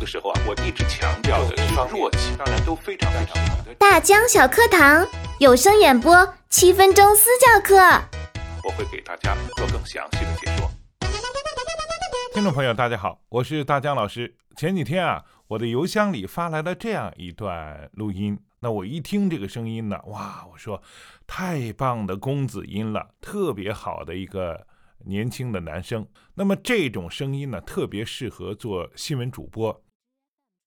的时候啊，我一直强调的是弱气，当然都非常非常好的。大江小课堂有声演播七分钟私教课，我会给大家做更详细的解说。听众朋友，大家好，我是大江老师。前几天啊，我的邮箱里发来了这样一段录音，那我一听这个声音呢，哇，我说太棒的公子音了，特别好的一个。年轻的男生，那么这种声音呢，特别适合做新闻主播，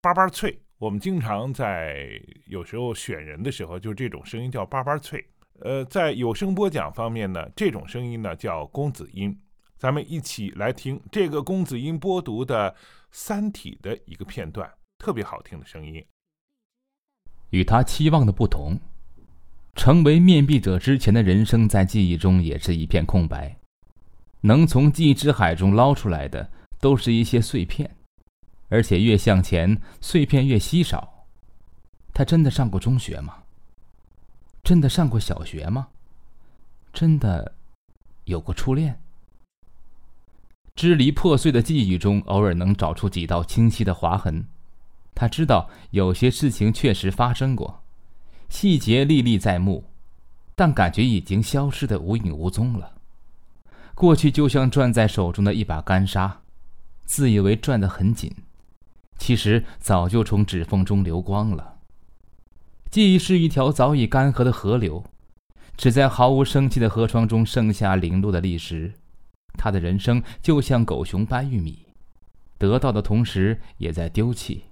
叭叭脆。我们经常在有时候选人的时候，就这种声音叫叭叭脆。呃，在有声播讲方面呢，这种声音呢叫公子音。咱们一起来听这个公子音播读的《三体》的一个片段，特别好听的声音。与他期望的不同，成为面壁者之前的人生，在记忆中也是一片空白。能从记忆之海中捞出来的，都是一些碎片，而且越向前，碎片越稀少。他真的上过中学吗？真的上过小学吗？真的有过初恋？支离破碎的记忆中，偶尔能找出几道清晰的划痕。他知道有些事情确实发生过，细节历历在目，但感觉已经消失的无影无踪了。过去就像攥在手中的一把干沙，自以为攥得很紧，其实早就从指缝中流光了。记忆是一条早已干涸的河流，只在毫无生气的河床中剩下零落的砾石。他的人生就像狗熊掰玉米，得到的同时也在丢弃，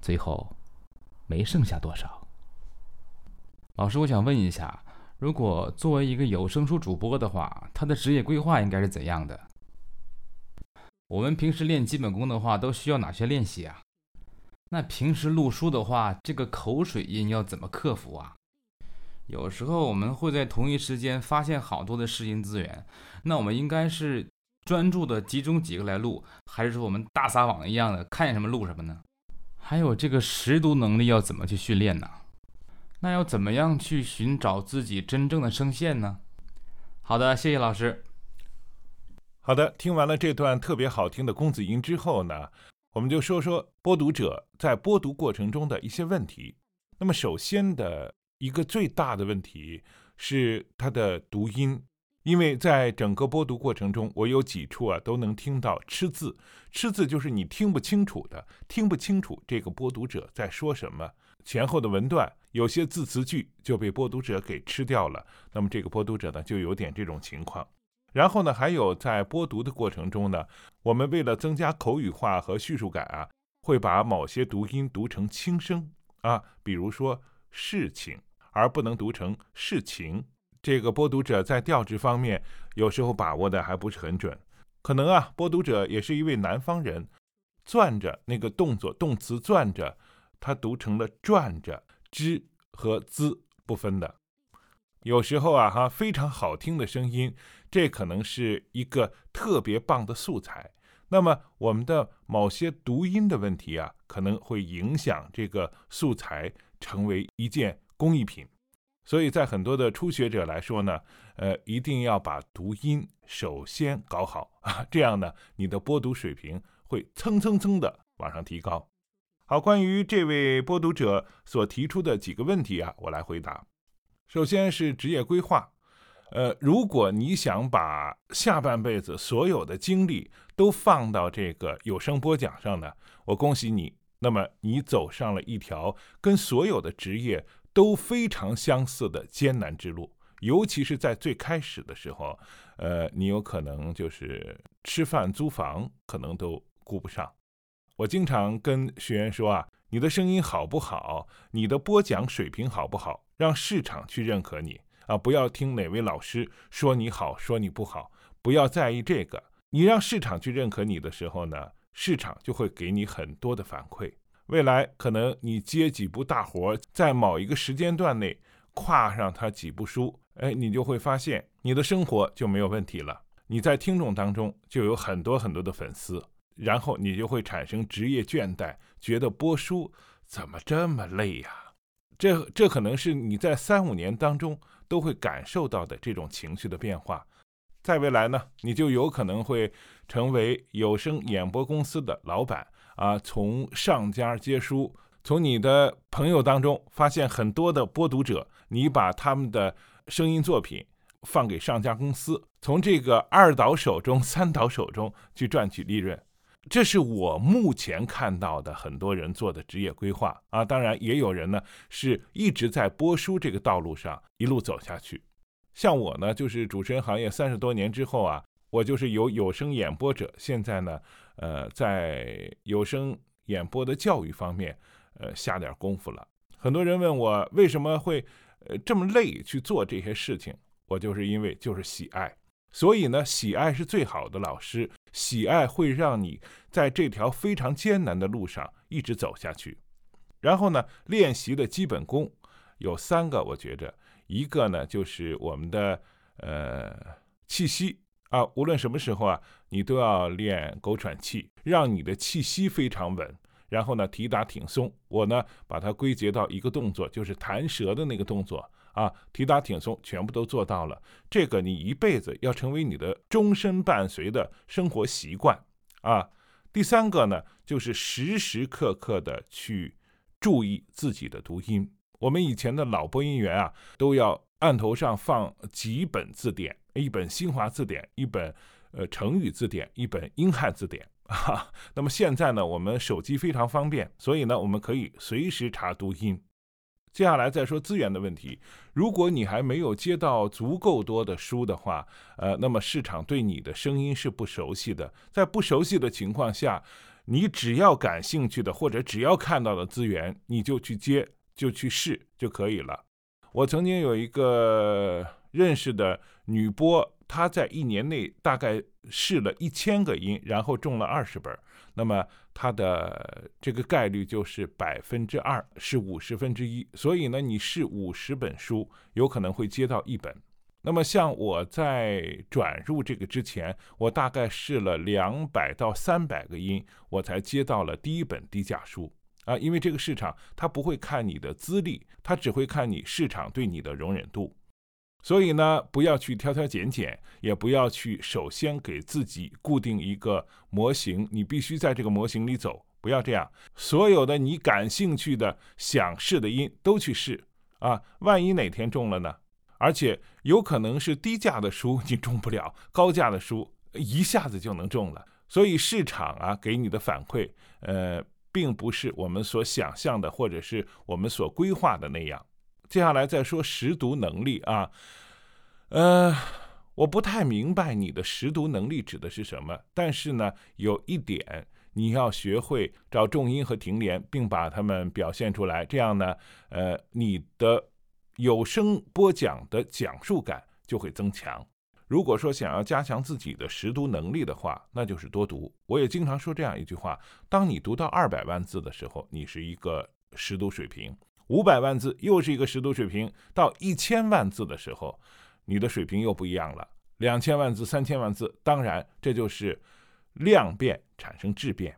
最后没剩下多少。老师，我想问一下。如果作为一个有声书主播的话，他的职业规划应该是怎样的？我们平时练基本功的话，都需要哪些练习啊？那平时录书的话，这个口水音要怎么克服啊？有时候我们会在同一时间发现好多的试音资源，那我们应该是专注的集中几个来录，还是说我们大撒网一样的看什么录什么呢？还有这个识读能力要怎么去训练呢？那要怎么样去寻找自己真正的声线呢？好的，谢谢老师。好的，听完了这段特别好听的公子音之后呢，我们就说说播读者在播读过程中的一些问题。那么，首先的一个最大的问题是他的读音，因为在整个播读过程中，我有几处啊都能听到吃字，吃字就是你听不清楚的，听不清楚这个播读者在说什么。前后的文段有些字词句就被播读者给吃掉了，那么这个播读者呢就有点这种情况。然后呢，还有在播读的过程中呢，我们为了增加口语化和叙述感啊，会把某些读音读成轻声啊，比如说事情，而不能读成事情。这个播读者在调值方面有时候把握的还不是很准，可能啊，播读者也是一位南方人，攥着那个动作，动词攥着。它读成了转着之和滋不分的，有时候啊哈非常好听的声音，这可能是一个特别棒的素材。那么我们的某些读音的问题啊，可能会影响这个素材成为一件工艺品。所以在很多的初学者来说呢，呃，一定要把读音首先搞好啊，这样呢，你的播读水平会蹭蹭蹭的往上提高。好，关于这位播读者所提出的几个问题啊，我来回答。首先是职业规划，呃，如果你想把下半辈子所有的精力都放到这个有声播讲上呢，我恭喜你，那么你走上了一条跟所有的职业都非常相似的艰难之路，尤其是在最开始的时候，呃，你有可能就是吃饭、租房可能都顾不上。我经常跟学员说啊，你的声音好不好，你的播讲水平好不好，让市场去认可你啊！不要听哪位老师说你好，说你不好，不要在意这个。你让市场去认可你的时候呢，市场就会给你很多的反馈。未来可能你接几部大活，在某一个时间段内跨上他几部书，哎，你就会发现你的生活就没有问题了。你在听众当中就有很多很多的粉丝。然后你就会产生职业倦怠，觉得播书怎么这么累呀？这这可能是你在三五年当中都会感受到的这种情绪的变化。在未来呢，你就有可能会成为有声演播公司的老板啊，从上家接书，从你的朋友当中发现很多的播读者，你把他们的声音作品放给上家公司，从这个二导手中、三导手中去赚取利润。这是我目前看到的很多人做的职业规划啊，当然也有人呢是一直在播书这个道路上一路走下去。像我呢，就是主持人行业三十多年之后啊，我就是由有声演播者，现在呢，呃，在有声演播的教育方面，呃，下点功夫了。很多人问我为什么会呃这么累去做这些事情，我就是因为就是喜爱。所以呢，喜爱是最好的老师，喜爱会让你在这条非常艰难的路上一直走下去。然后呢，练习的基本功有三个，我觉着一个呢就是我们的呃气息啊，无论什么时候啊，你都要练狗喘气，让你的气息非常稳。然后呢，提打挺松，我呢把它归结到一个动作，就是弹舌的那个动作。啊，提打挺松，全部都做到了。这个你一辈子要成为你的终身伴随的生活习惯啊。第三个呢，就是时时刻刻的去注意自己的读音。我们以前的老播音员啊，都要案头上放几本字典，一本新华字典，一本呃成语字典，一本英汉字典 啊。那么现在呢，我们手机非常方便，所以呢，我们可以随时查读音。接下来再说资源的问题。如果你还没有接到足够多的书的话，呃，那么市场对你的声音是不熟悉的。在不熟悉的情况下，你只要感兴趣的或者只要看到的资源，你就去接，就去试就可以了。我曾经有一个认识的女播，他在一年内大概试了一千个音，然后中了二十本。那么他的这个概率就是百分之二，是五十分之一。所以呢，你试五十本书，有可能会接到一本。那么像我在转入这个之前，我大概试了两百到三百个音，我才接到了第一本低价书啊。因为这个市场它不会看你的资历，它只会看你市场对你的容忍度。所以呢，不要去挑挑拣拣，也不要去首先给自己固定一个模型，你必须在这个模型里走，不要这样。所有的你感兴趣的、想试的音都去试啊，万一哪天中了呢？而且有可能是低价的书你中不了，高价的书一下子就能中了。所以市场啊给你的反馈，呃，并不是我们所想象的，或者是我们所规划的那样。接下来再说识读能力啊，呃，我不太明白你的识读能力指的是什么，但是呢，有一点你要学会找重音和停连，并把它们表现出来，这样呢，呃，你的有声播讲的讲述感就会增强。如果说想要加强自己的识读能力的话，那就是多读。我也经常说这样一句话：当你读到二百万字的时候，你是一个识读水平。五百万字又是一个识读水平，到一千万字的时候，你的水平又不一样了。两千万字、三千万字，当然这就是量变产生质变。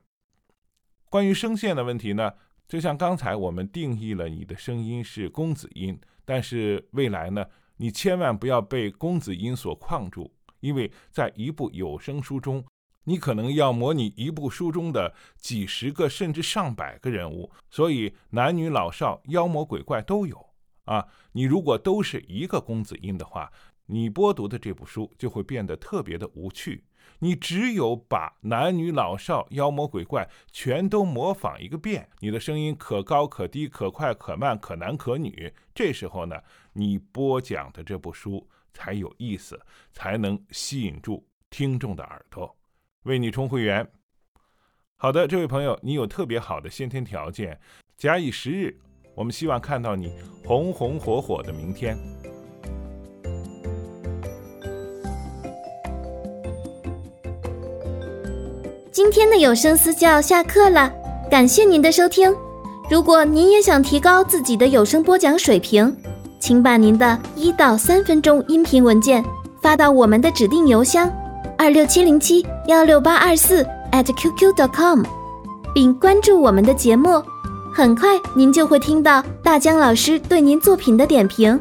关于声线的问题呢，就像刚才我们定义了你的声音是公子音，但是未来呢，你千万不要被公子音所框住，因为在一部有声书中。你可能要模拟一部书中的几十个甚至上百个人物，所以男女老少、妖魔鬼怪都有啊。你如果都是一个公子音的话，你播读的这部书就会变得特别的无趣。你只有把男女老少、妖魔鬼怪全都模仿一个遍，你的声音可高可低、可快可慢、可男可女，这时候呢，你播讲的这部书才有意思，才能吸引住听众的耳朵。为你充会员。好的，这位朋友，你有特别好的先天条件，假以时日，我们希望看到你红红火火的明天。今天的有声私教下课了，感谢您的收听。如果您也想提高自己的有声播讲水平，请把您的一到三分钟音频文件发到我们的指定邮箱。二六七零七幺六八二四 at qq.com，并关注我们的节目，很快您就会听到大江老师对您作品的点评。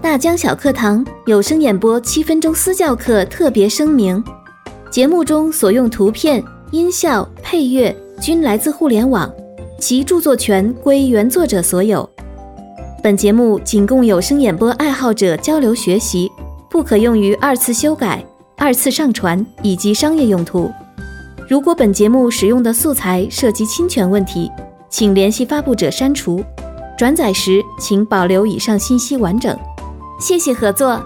大江小课堂有声演播七分钟私教课特别声明：节目中所用图片、音效、配乐均来自互联网，其著作权归原作者所有。本节目仅供有声演播爱好者交流学习，不可用于二次修改、二次上传以及商业用途。如果本节目使用的素材涉及侵权问题，请联系发布者删除。转载时请保留以上信息完整。谢谢合作。